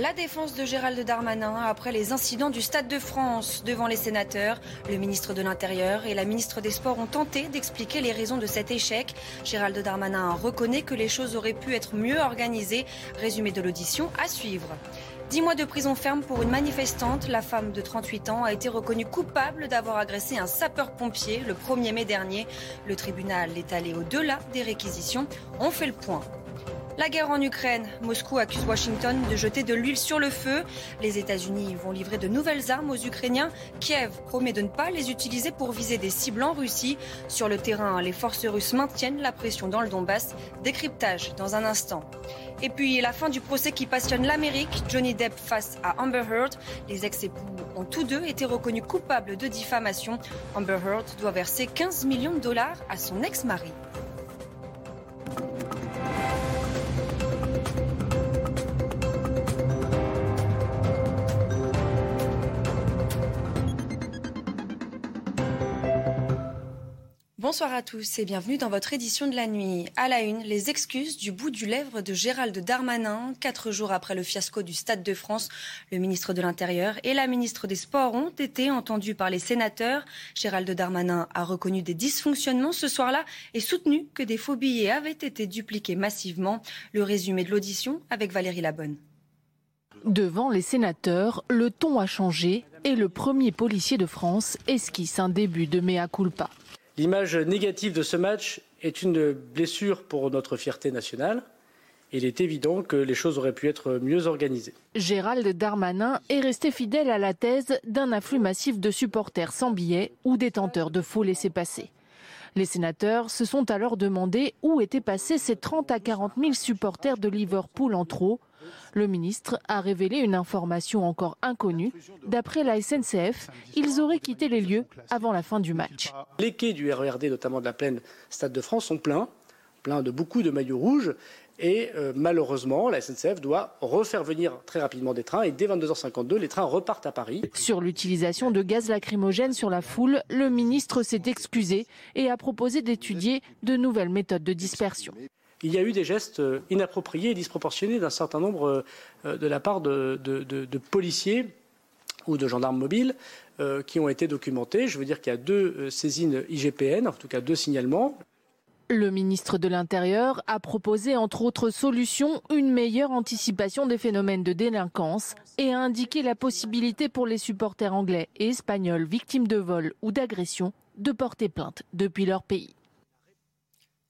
La défense de Gérald Darmanin après les incidents du Stade de France devant les sénateurs. Le ministre de l'Intérieur et la ministre des Sports ont tenté d'expliquer les raisons de cet échec. Gérald Darmanin reconnaît que les choses auraient pu être mieux organisées. Résumé de l'audition à suivre. Dix mois de prison ferme pour une manifestante. La femme de 38 ans a été reconnue coupable d'avoir agressé un sapeur-pompier le 1er mai dernier. Le tribunal est allé au-delà des réquisitions. On fait le point. La guerre en Ukraine. Moscou accuse Washington de jeter de l'huile sur le feu. Les États-Unis vont livrer de nouvelles armes aux Ukrainiens. Kiev promet de ne pas les utiliser pour viser des cibles en Russie. Sur le terrain, les forces russes maintiennent la pression dans le Donbass. Décryptage dans un instant. Et puis la fin du procès qui passionne l'Amérique. Johnny Depp face à Amber Heard. Les ex-époux ont tous deux été reconnus coupables de diffamation. Amber Heard doit verser 15 millions de dollars à son ex-mari. Bonsoir à tous et bienvenue dans votre édition de la nuit. À la une, les excuses du bout du lèvre de Gérald Darmanin. Quatre jours après le fiasco du Stade de France, le ministre de l'Intérieur et la ministre des Sports ont été entendus par les sénateurs. Gérald Darmanin a reconnu des dysfonctionnements ce soir-là et soutenu que des faux billets avaient été dupliqués massivement. Le résumé de l'audition avec Valérie Labonne. Devant les sénateurs, le ton a changé et le premier policier de France esquisse un début de mea culpa. L'image négative de ce match est une blessure pour notre fierté nationale. Il est évident que les choses auraient pu être mieux organisées. Gérald Darmanin est resté fidèle à la thèse d'un afflux massif de supporters sans billets ou détenteurs de faux laissés-passer. Les sénateurs se sont alors demandé où étaient passés ces 30 à 40 000 supporters de Liverpool en trop le ministre a révélé une information encore inconnue. D'après la SNCF, ils auraient quitté les lieux avant la fin du match. Les quais du RERD, notamment de la plaine Stade de France, sont pleins, pleins de beaucoup de maillots rouges. Et euh, malheureusement, la SNCF doit refaire venir très rapidement des trains et dès 22h52, les trains repartent à Paris. Sur l'utilisation de gaz lacrymogène sur la foule, le ministre s'est excusé et a proposé d'étudier de nouvelles méthodes de dispersion il y a eu des gestes euh, inappropriés et disproportionnés d'un certain nombre euh, de la part de, policiers ou de gendarmes mobiles euh, qui ont été documentés. Je veux dire qu'il y a deux saisines IGPN, en tout cas deux signalements. Le ministre de l'Intérieur a proposé, entre autres solutions, une meilleure anticipation des phénomènes de délinquance et a indiqué la possibilité pour les supporters anglais et espagnols victimes de vol ou d'agression de porter plainte depuis leur pays.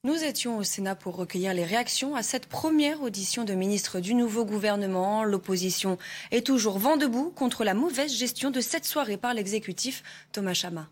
Nous étions au Sénat pour recueillir les réactions à cette première audition de ministre du nouveau gouvernement. L'opposition est toujours vent debout contre la mauvaise gestion de cette soirée par l'exécutif Thomas Chama.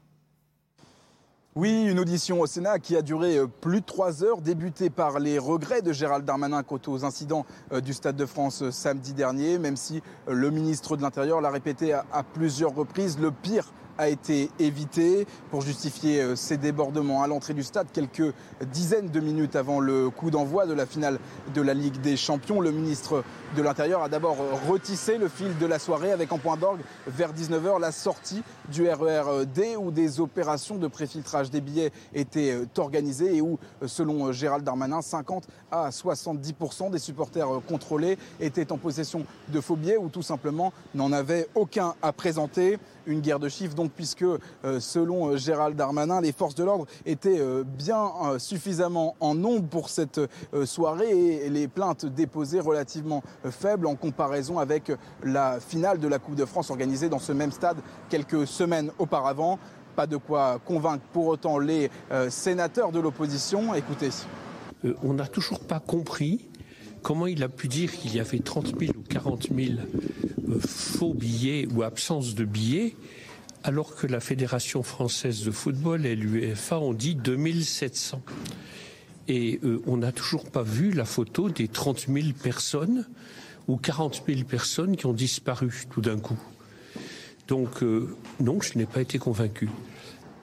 Oui, une audition au Sénat qui a duré euh, plus de trois heures, débutée par les regrets de Gérald Darmanin quant aux incidents euh, du Stade de France euh, samedi dernier, même si le ministre de l'Intérieur l'a répété à plusieurs reprises, le pire a été évité pour justifier euh, ces débordements à l'entrée du stade quelques dizaines de minutes avant le coup d'envoi de la finale de la Ligue des Champions. Le ministre de l'Intérieur a d'abord retissé le fil de la soirée avec en point d'orgue vers 19h la sortie du RERD où des opérations de préfiltrage des billets étaient euh, organisées et où, euh, selon Gérald Darmanin, 50 à 70% des supporters contrôlés étaient en possession de faux billets ou tout simplement n'en avaient aucun à présenter une guerre de chiffres, donc puisque euh, selon euh, Gérald Darmanin, les forces de l'ordre étaient euh, bien suffisamment en nombre pour cette soirée et les plaintes déposées relativement faibles en comparaison avec la finale de la Coupe de France organisée dans ce même stade quelques semaines auparavant. Pas de quoi convaincre pour autant les sénateurs de l'opposition. Écoutez. on n'a toujours pas compris comment il a pu dire qu'il y avait 30 000 ou 40 000 faux billets ou absence de billets, alors que la Fédération française de football et l'UEFA ont dit 2700. Et euh, on n'a toujours pas vu la photo des 30 000 personnes ou 40 000 personnes qui ont disparu tout d'un coup. Donc euh, non, je n'ai pas été convaincu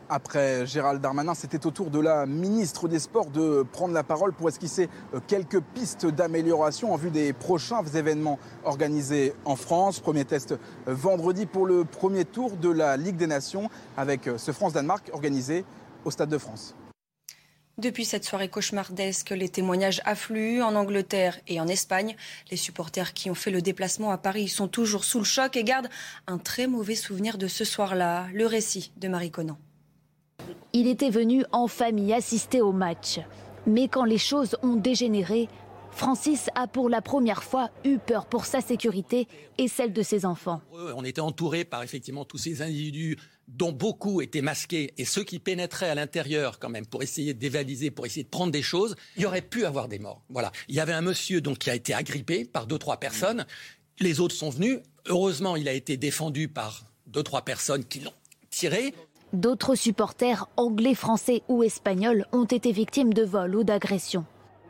après Gérald Darmanin, c'était au tour de la ministre des Sports de prendre la parole pour esquisser euh, quelques pistes d'amélioration en vue des prochains événements organisés en France. Premier test euh, vendredi pour le premier tour de la Ligue des Nations avec euh, ce France-Danemark organisé au Stade de France. Depuis cette soirée cauchemardesque, les témoignages affluent en Angleterre et en Espagne. Les supporters qui ont fait le déplacement à Paris sont toujours sous le choc et gardent un très mauvais souvenir de ce soir-là. Le récit de Marie Conan. Il était venu en famille assister au match. Mais quand les choses ont dégénéré, Francis a pour la première fois eu peur pour sa sécurité et celle de ses enfants. On était entouré par effectivement tous ces individus dont beaucoup étaient masqués, et ceux qui pénétraient à l'intérieur quand même pour essayer de dévaliser, pour essayer de prendre des choses, il y aurait pu avoir des morts. Voilà. Il y avait un monsieur donc qui a été agrippé par deux trois personnes. Les autres sont venus. Heureusement, il a été défendu par deux trois personnes qui l'ont tiré. D'autres supporters, anglais, français ou espagnols, ont été victimes de vols ou d'agressions.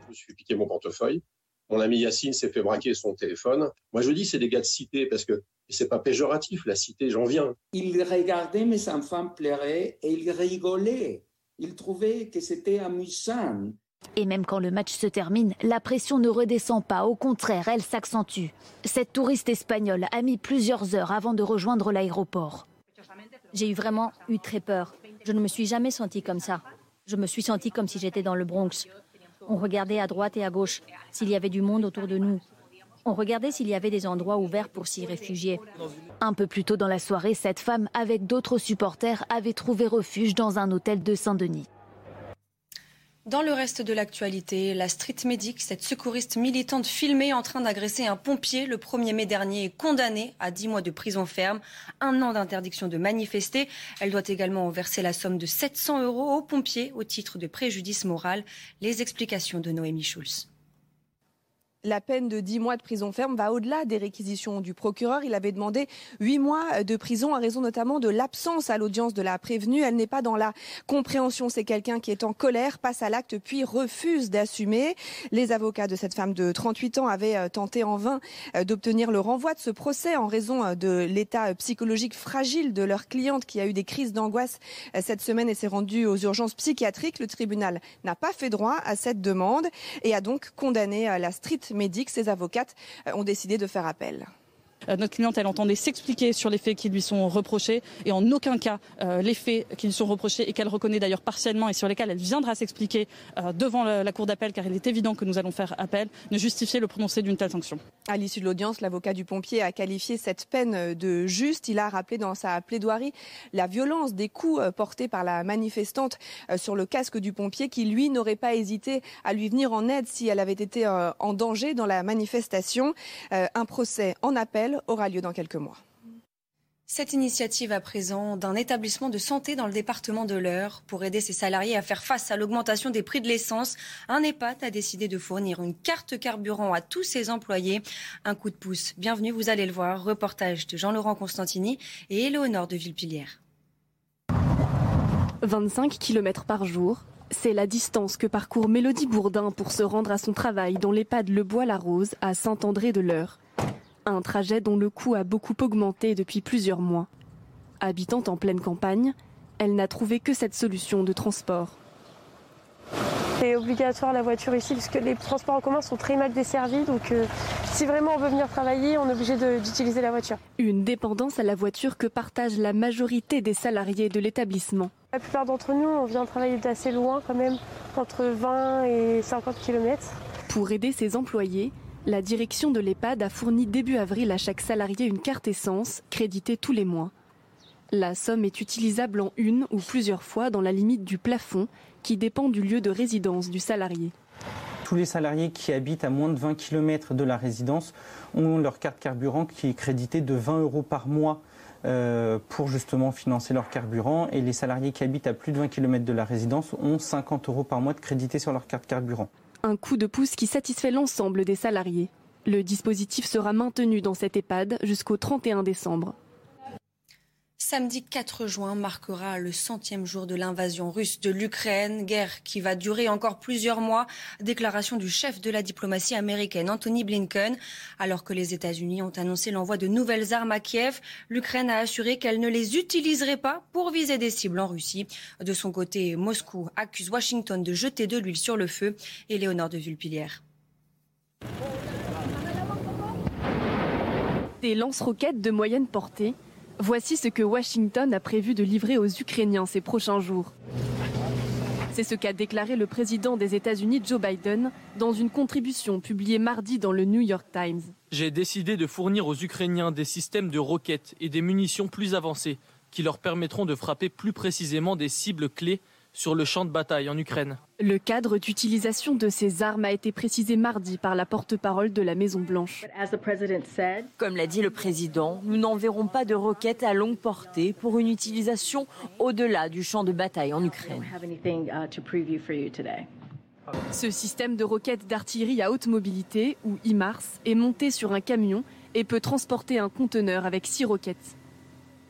Je me suis piqué mon portefeuille. Mon ami Yacine s'est fait braquer son téléphone. Moi, je dis c'est des gars de cité parce que c'est pas péjoratif, la cité, j'en viens. Il regardait mes enfants pleurer et il rigolait. Il trouvait que c'était amusant. Et même quand le match se termine, la pression ne redescend pas, au contraire, elle s'accentue. Cette touriste espagnole a mis plusieurs heures avant de rejoindre l'aéroport. J'ai eu vraiment eu très peur. Je ne me suis jamais sentie comme ça. Je me suis sentie comme si j'étais dans le Bronx. On regardait à droite et à gauche s'il y avait du monde autour de nous. On regardait s'il y avait des endroits ouverts pour s'y réfugier. Un peu plus tôt dans la soirée, cette femme, avec d'autres supporters, avait trouvé refuge dans un hôtel de Saint-Denis. Dans le reste de l'actualité, la street medic, cette secouriste militante filmée en train d'agresser un pompier le 1er mai dernier, est condamnée à 10 mois de prison ferme, un an d'interdiction de manifester. Elle doit également verser la somme de 700 euros aux pompiers au titre de préjudice moral. Les explications de Noémie Schulz la peine de 10 mois de prison ferme va au-delà des réquisitions du procureur. Il avait demandé 8 mois de prison à raison notamment de l'absence à l'audience de la prévenue. Elle n'est pas dans la compréhension. C'est quelqu'un qui est en colère, passe à l'acte puis refuse d'assumer. Les avocats de cette femme de 38 ans avaient euh, tenté en vain euh, d'obtenir le renvoi de ce procès en raison euh, de l'état psychologique fragile de leur cliente qui a eu des crises d'angoisse cette semaine et s'est rendue aux urgences psychiatriques. Le tribunal n'a pas fait droit à cette demande et a donc condamné la street médic, ses avocates euh, ont décidé de faire appel. Euh, notre cliente, elle entendait s'expliquer sur les faits qui lui sont reprochés et en aucun cas euh, les faits qui lui sont reprochés et qu'elle reconnaît d'ailleurs partiellement et sur lesquels elle viendra s'expliquer euh, devant la, Cour d'appel car il est évident que nous allons faire appel, ne justifier le prononcé d'une telle sanction. À l'issue de l'audience, l'avocat du pompier a qualifié cette peine de juste. Il a rappelé dans sa plaidoirie la violence des coups portés par la manifestante sur le casque du pompier qui, lui, n'aurait pas hésité à lui venir en aide si elle avait été en danger dans la manifestation. Un procès en appel aura lieu dans quelques mois. Cette initiative à présent d'un établissement de santé dans le département de l'Eure pour aider ses salariés à faire face à l'augmentation des prix de l'essence, un EHPAD a décidé de fournir une carte carburant à tous ses employés. Un coup de pouce. Bienvenue, vous allez le voir. Reportage de Jean-Laurent Constantini et Éléonore de Villepillière. 25 km par jour, c'est la distance que parcourt Mélodie Bourdin pour se rendre à son travail dans l'EHPAD Le Bois-la-Rose à Saint-André-de-l'Eure. Un trajet dont le coût a beaucoup augmenté depuis plusieurs mois. Habitant en pleine campagne, elle n'a trouvé que cette solution de transport. C'est obligatoire la voiture ici puisque les transports en commun sont très mal desservis. Donc euh, si vraiment on veut venir travailler, on est obligé d'utiliser la voiture. Une dépendance à la voiture que partage la majorité des salariés de l'établissement. La plupart d'entre nous, on vient travailler d'assez loin quand même, entre 20 et 50 km. Pour aider ses employés, la direction de l'EHPAD a fourni début avril à chaque salarié une carte essence, créditée tous les mois. La somme est utilisable en une ou plusieurs fois dans la limite du plafond qui dépend du lieu de résidence du salarié. Tous les salariés qui habitent à moins de 20 km de la résidence ont leur carte carburant qui est créditée de 20 euros par mois euh, pour justement financer leur carburant. Et les salariés qui habitent à plus de 20 km de la résidence ont 50 euros par mois de crédité sur leur carte carburant. Un coup de pouce qui satisfait l'ensemble des salariés. Le dispositif sera maintenu dans cette EHPAD jusqu'au 31 décembre. Samedi 4 juin marquera le centième jour de l'invasion russe de l'Ukraine, guerre qui va durer encore plusieurs mois. Déclaration du chef de la diplomatie américaine, Anthony Blinken. Alors que les États-Unis ont annoncé l'envoi de nouvelles armes à Kiev, l'Ukraine a assuré qu'elle ne les utiliserait pas pour viser des cibles en Russie. De son côté, Moscou accuse Washington de jeter de l'huile sur le feu. Et Léonore de Vulpilière. Des lance-roquettes de moyenne portée Voici ce que Washington a prévu de livrer aux Ukrainiens ces prochains jours. C'est ce qu'a déclaré le président des États-Unis Joe Biden dans une contribution publiée mardi dans le New York Times. J'ai décidé de fournir aux Ukrainiens des systèmes de roquettes et des munitions plus avancées qui leur permettront de frapper plus précisément des cibles clés sur le champ de bataille en Ukraine. Le cadre d'utilisation de ces armes a été précisé mardi par la porte-parole de la Maison-Blanche. Comme l'a dit le président, nous n'enverrons pas de roquettes à longue portée pour une utilisation au-delà du champ de bataille en Ukraine. Ce système de roquettes d'artillerie à haute mobilité, ou IMARS, est monté sur un camion et peut transporter un conteneur avec six roquettes.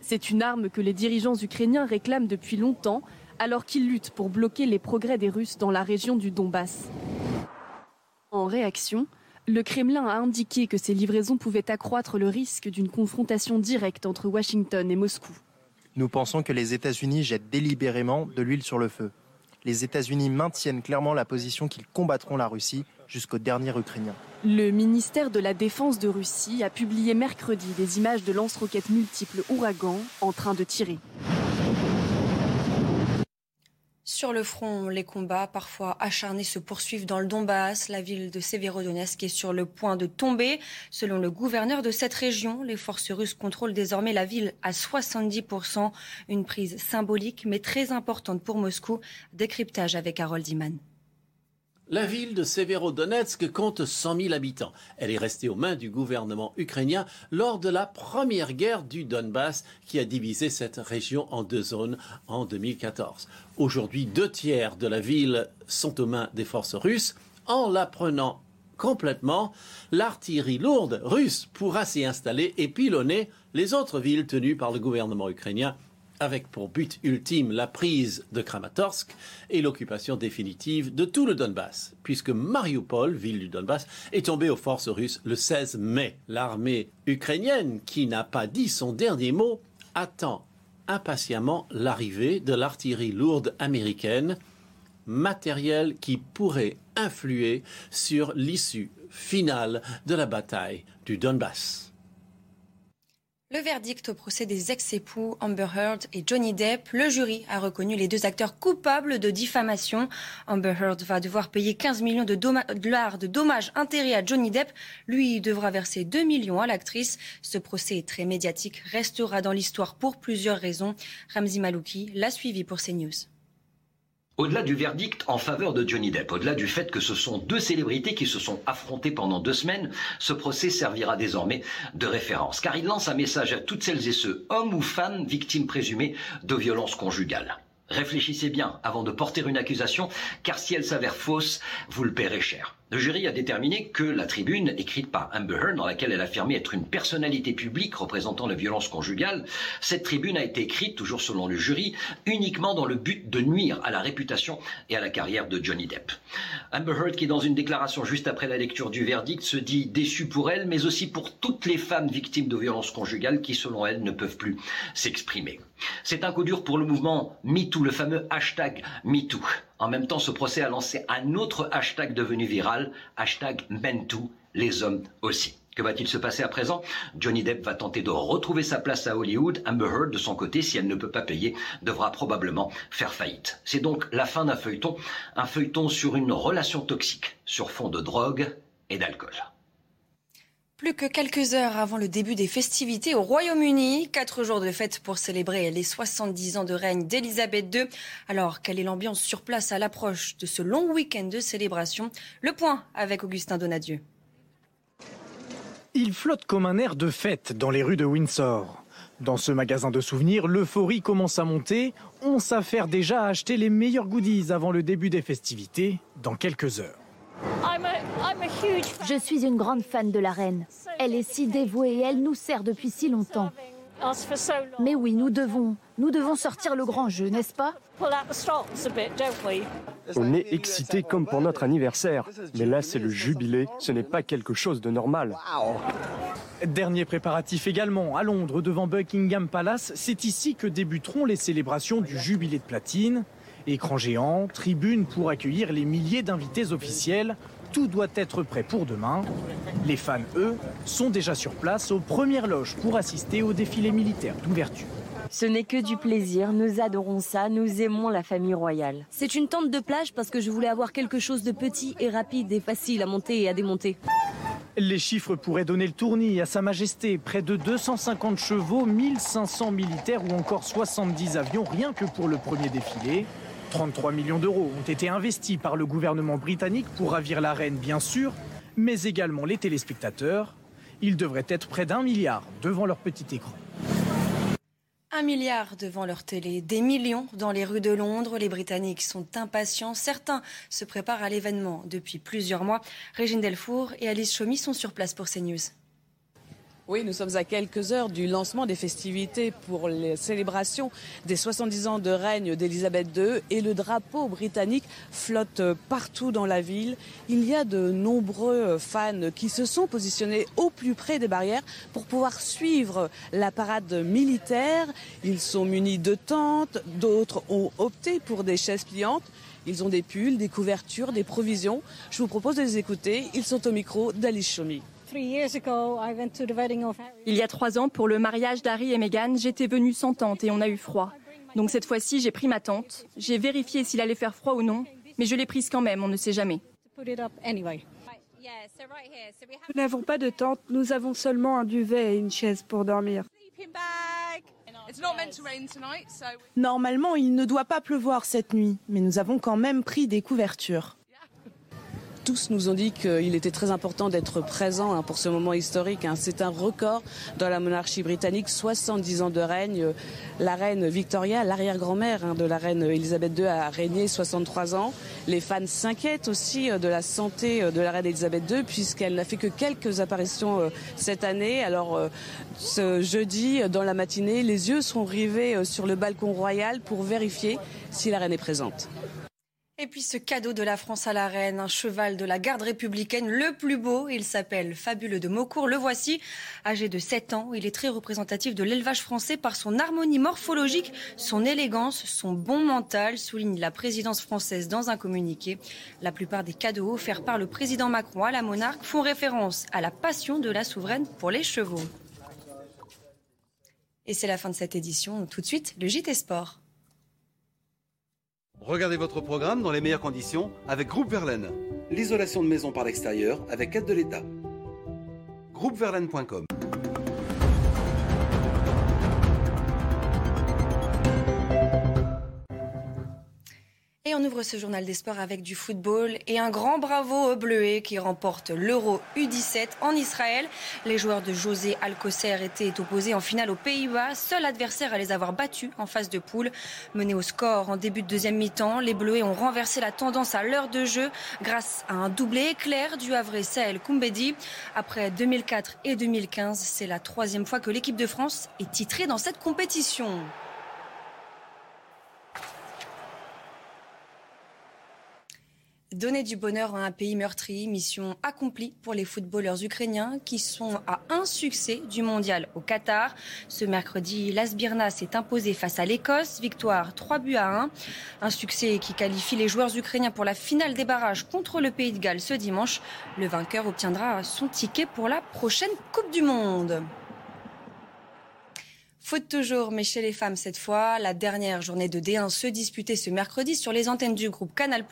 C'est une arme que les dirigeants ukrainiens réclament depuis longtemps alors qu'ils luttent pour bloquer les progrès des Russes dans la région du Donbass. En réaction, le Kremlin a indiqué que ces livraisons pouvaient accroître le risque d'une confrontation directe entre Washington et Moscou. Nous pensons que les États-Unis jettent délibérément de l'huile sur le feu. Les États-Unis maintiennent clairement la position qu'ils combattront la Russie jusqu'au dernier Ukrainien. Le ministère de la Défense de Russie a publié mercredi des images de lance-roquettes multiples ouragans en train de tirer. Sur le front, les combats parfois acharnés se poursuivent dans le Donbass. La ville de Severodonetsk est sur le point de tomber. Selon le gouverneur de cette région, les forces russes contrôlent désormais la ville à 70%. Une prise symbolique mais très importante pour Moscou. Décryptage avec Harold Iman. La ville de Severodonetsk compte 100 000 habitants. Elle est restée aux mains du gouvernement ukrainien lors de la première guerre du Donbass qui a divisé cette région en deux zones en 2014. Aujourd'hui, deux tiers de la ville sont aux mains des forces russes. En la prenant complètement, l'artillerie lourde russe pourra s'y installer et pilonner les autres villes tenues par le gouvernement ukrainien avec pour but ultime la prise de Kramatorsk et l'occupation définitive de tout le Donbass, puisque Mariupol, ville du Donbass, est tombée aux forces russes le 16 mai. L'armée ukrainienne, qui n'a pas dit son dernier mot, attend impatiemment l'arrivée de l'artillerie lourde américaine, matériel qui pourrait influer sur l'issue finale de la bataille du Donbass. Le verdict au procès des ex-époux Amber Heard et Johnny Depp, le jury a reconnu les deux acteurs coupables de diffamation. Amber Heard va devoir payer 15 millions de dollars de dommages intérêts à Johnny Depp. Lui devra verser 2 millions à l'actrice. Ce procès très médiatique restera dans l'histoire pour plusieurs raisons. Ramzi Malouki l'a suivi pour CNews. Au-delà du verdict en faveur de Johnny Depp, au-delà du fait que ce sont deux célébrités qui se sont affrontées pendant deux semaines, ce procès servira désormais de référence, car il lance un message à toutes celles et ceux, hommes ou femmes, victimes présumées de violences conjugales. Réfléchissez bien avant de porter une accusation, car si elle s'avère fausse, vous le paierez cher. Le jury a déterminé que la tribune, écrite par Amber Heard, dans laquelle elle affirmait être une personnalité publique représentant la violence conjugale, cette tribune a été écrite, toujours selon le jury, uniquement dans le but de nuire à la réputation et à la carrière de Johnny Depp. Amber Heard, qui dans une déclaration juste après la lecture du verdict, se dit déçue pour elle, mais aussi pour toutes les femmes victimes de violences conjugales qui, selon elle, ne peuvent plus s'exprimer. C'est un coup dur pour le mouvement MeToo, le fameux hashtag MeToo. En même temps, ce procès a lancé un autre hashtag devenu viral, hashtag MenToo, les hommes aussi. Que va-t-il se passer à présent? Johnny Depp va tenter de retrouver sa place à Hollywood. Amber Heard, de son côté, si elle ne peut pas payer, devra probablement faire faillite. C'est donc la fin d'un feuilleton, un feuilleton sur une relation toxique, sur fond de drogue et d'alcool. Plus que quelques heures avant le début des festivités au Royaume-Uni, quatre jours de fête pour célébrer les 70 ans de règne d'Elisabeth II. Alors, quelle est l'ambiance sur place à l'approche de ce long week-end de célébration? Le point avec Augustin Donadieu. Il flotte comme un air de fête dans les rues de Windsor. Dans ce magasin de souvenirs, l'euphorie commence à monter. On s'affaire déjà à acheter les meilleurs goodies avant le début des festivités dans quelques heures. Je suis une grande fan de la reine. Elle est si dévouée et elle nous sert depuis si longtemps. Mais oui, nous devons, nous devons sortir le grand jeu, n'est-ce pas? On est excité comme pour notre anniversaire, mais là c'est le jubilé, ce n'est pas quelque chose de normal. Dernier préparatif également à Londres devant Buckingham Palace, c'est ici que débuteront les célébrations du jubilé de platine. Écran géant, tribune pour accueillir les milliers d'invités officiels, tout doit être prêt pour demain. Les fans, eux, sont déjà sur place aux premières loges pour assister au défilé militaire d'ouverture. Ce n'est que du plaisir, nous adorons ça, nous aimons la famille royale. C'est une tente de plage parce que je voulais avoir quelque chose de petit et rapide et facile à monter et à démonter. Les chiffres pourraient donner le tournis à Sa Majesté. Près de 250 chevaux, 1500 militaires ou encore 70 avions, rien que pour le premier défilé. 33 millions d'euros ont été investis par le gouvernement britannique pour ravir la reine, bien sûr, mais également les téléspectateurs. Ils devraient être près d'un milliard devant leur petit écran. Un milliard devant leur télé, des millions dans les rues de Londres. Les Britanniques sont impatients. Certains se préparent à l'événement depuis plusieurs mois. Régine Delfour et Alice Chomy sont sur place pour CNews. Oui, nous sommes à quelques heures du lancement des festivités pour les célébrations des 70 ans de règne d'Elisabeth II et le drapeau britannique flotte partout dans la ville. Il y a de nombreux fans qui se sont positionnés au plus près des barrières pour pouvoir suivre la parade militaire. Ils sont munis de tentes, d'autres ont opté pour des chaises pliantes. Ils ont des pulls, des couvertures, des provisions. Je vous propose de les écouter. Ils sont au micro d'Alice Chomy. Il y a trois ans, pour le mariage d'Harry et Meghan, j'étais venue sans tente et on a eu froid. Donc cette fois-ci, j'ai pris ma tente. J'ai vérifié s'il allait faire froid ou non, mais je l'ai prise quand même, on ne sait jamais. Nous n'avons pas de tente, nous avons seulement un duvet et une chaise pour dormir. Normalement, il ne doit pas pleuvoir cette nuit, mais nous avons quand même pris des couvertures tous nous ont dit qu'il était très important d'être présent hein, pour ce moment historique. Hein. C'est un record dans la monarchie britannique, 70 ans de règne. La reine Victoria, l'arrière-grand-mère hein, de la reine Elisabeth II, a régné 63 ans. Les fans s'inquiètent aussi euh, de la santé euh, de la reine Elisabeth II puisqu'elle n'a fait que quelques apparitions euh, cette année. Alors ce jeudi, dans la matinée, les yeux sont rivés sur le balcon royal pour vérifier si la reine est présente. Et puis ce cadeau de la France à la reine, un cheval de la garde républicaine le plus beau, il s'appelle Fabuleux de Maucourt. Le voici, âgé de 7 ans, il est très représentatif de l'élevage français par son harmonie morphologique, son élégance, son bon mental, souligne la présidence française dans un communiqué. La plupart des cadeaux offerts par le président Macron à la monarque font référence à la passion de la souveraine pour les chevaux. Et c'est la fin de cette édition. Tout de suite, le JT Sport. Regardez votre programme dans les meilleures conditions avec Groupe Verlaine. L'isolation de maison par l'extérieur avec aide de l'État. Groupeverlaine.com on ouvre ce journal des sports avec du football et un grand bravo aux Bleuets qui remportent l'Euro U17 en Israël. Les joueurs de José Alcocer étaient opposés en finale aux Pays-Bas, seul adversaire à les avoir battus en phase de poule. Menés au score en début de deuxième mi-temps, les Bleuets ont renversé la tendance à l'heure de jeu grâce à un doublé éclair du Havre Sahel Koumbedi. Après 2004 et 2015, c'est la troisième fois que l'équipe de France est titrée dans cette compétition. Donner du bonheur à un pays meurtri, mission accomplie pour les footballeurs ukrainiens qui sont à un succès du mondial au Qatar. Ce mercredi, l'Asbirna s'est imposé face à l'Écosse, victoire 3 buts à 1. Un succès qui qualifie les joueurs ukrainiens pour la finale des barrages contre le Pays de Galles ce dimanche. Le vainqueur obtiendra son ticket pour la prochaine Coupe du Monde. Foot toujours, mais chez les femmes cette fois. La dernière journée de D1 se disputait ce mercredi sur les antennes du groupe Canal+.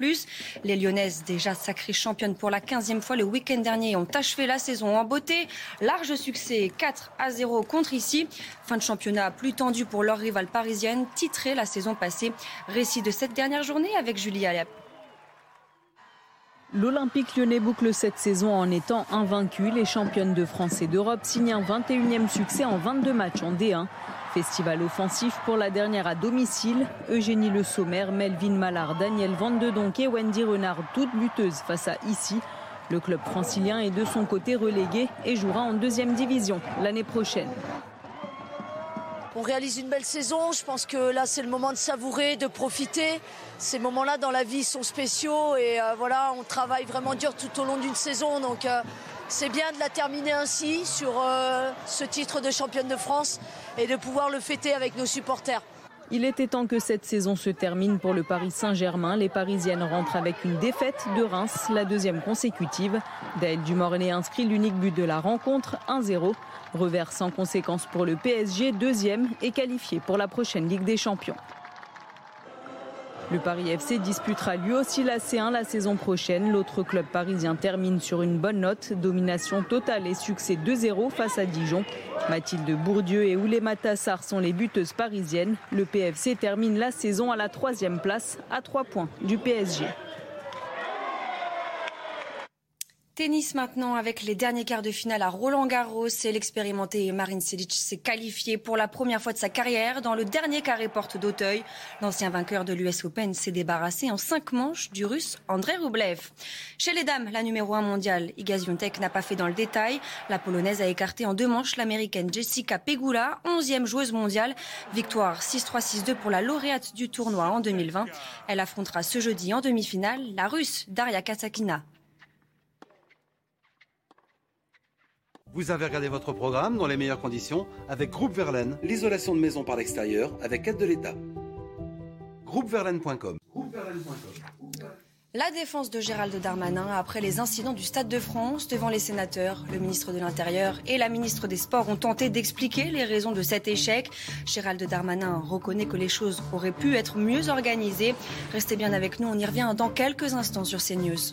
Les Lyonnaises, déjà sacrées championnes pour la 15e fois le week-end dernier, ont achevé la saison en beauté. Large succès 4 à 0 contre ici. Fin de championnat plus tendu pour leur rivale parisienne, titrée la saison passée. Récit de cette dernière journée avec Julie. L'Olympique lyonnais boucle cette saison en étant invaincu. Les championnes de France et d'Europe signent un 21e succès en 22 matchs en D1. Festival offensif pour la dernière à domicile. Eugénie Le Sommer, Melvin Mallard, Daniel Vandedonk et Wendy Renard, toutes buteuses face à ici. Le club francilien est de son côté relégué et jouera en deuxième division l'année prochaine. On réalise une belle saison. Je pense que là, c'est le moment de savourer, de profiter. Ces moments-là dans la vie sont spéciaux et euh, voilà, on travaille vraiment dur tout au long d'une saison. Donc, euh, c'est bien de la terminer ainsi sur euh, ce titre de championne de France et de pouvoir le fêter avec nos supporters. Il était temps que cette saison se termine pour le Paris Saint-Germain. Les Parisiennes rentrent avec une défaite de Reims, la deuxième consécutive. Daël Dumornay inscrit l'unique but de la rencontre, 1-0. Revers sans conséquence pour le PSG, deuxième et qualifié pour la prochaine Ligue des Champions. Le Paris FC disputera lui aussi la C1 la saison prochaine. L'autre club parisien termine sur une bonne note. Domination totale et succès 2-0 face à Dijon. Mathilde Bourdieu et Oulema Tassar sont les buteuses parisiennes. Le PFC termine la saison à la troisième place, à trois points du PSG. Tennis maintenant avec les derniers quarts de finale à Roland Garros et l'expérimenté Marin Cilic s'est qualifié pour la première fois de sa carrière dans le dernier carré porte d'Auteuil. L'ancien vainqueur de l'US Open s'est débarrassé en cinq manches du russe André Rublev. Chez les dames, la numéro un mondiale, Iga Swiatek n'a pas fait dans le détail. La polonaise a écarté en deux manches l'américaine Jessica Pegula, onzième joueuse mondiale. Victoire 6-3-6-2 pour la lauréate du tournoi en 2020. Elle affrontera ce jeudi en demi-finale la russe Daria Katsakina. Vous avez regardé votre programme dans les meilleures conditions avec Groupe Verlaine, l'isolation de maison par l'extérieur avec aide de l'État. Groupeverlaine.com La défense de Gérald Darmanin après les incidents du Stade de France devant les sénateurs. Le ministre de l'Intérieur et la ministre des Sports ont tenté d'expliquer les raisons de cet échec. Gérald Darmanin reconnaît que les choses auraient pu être mieux organisées. Restez bien avec nous, on y revient dans quelques instants sur CNews.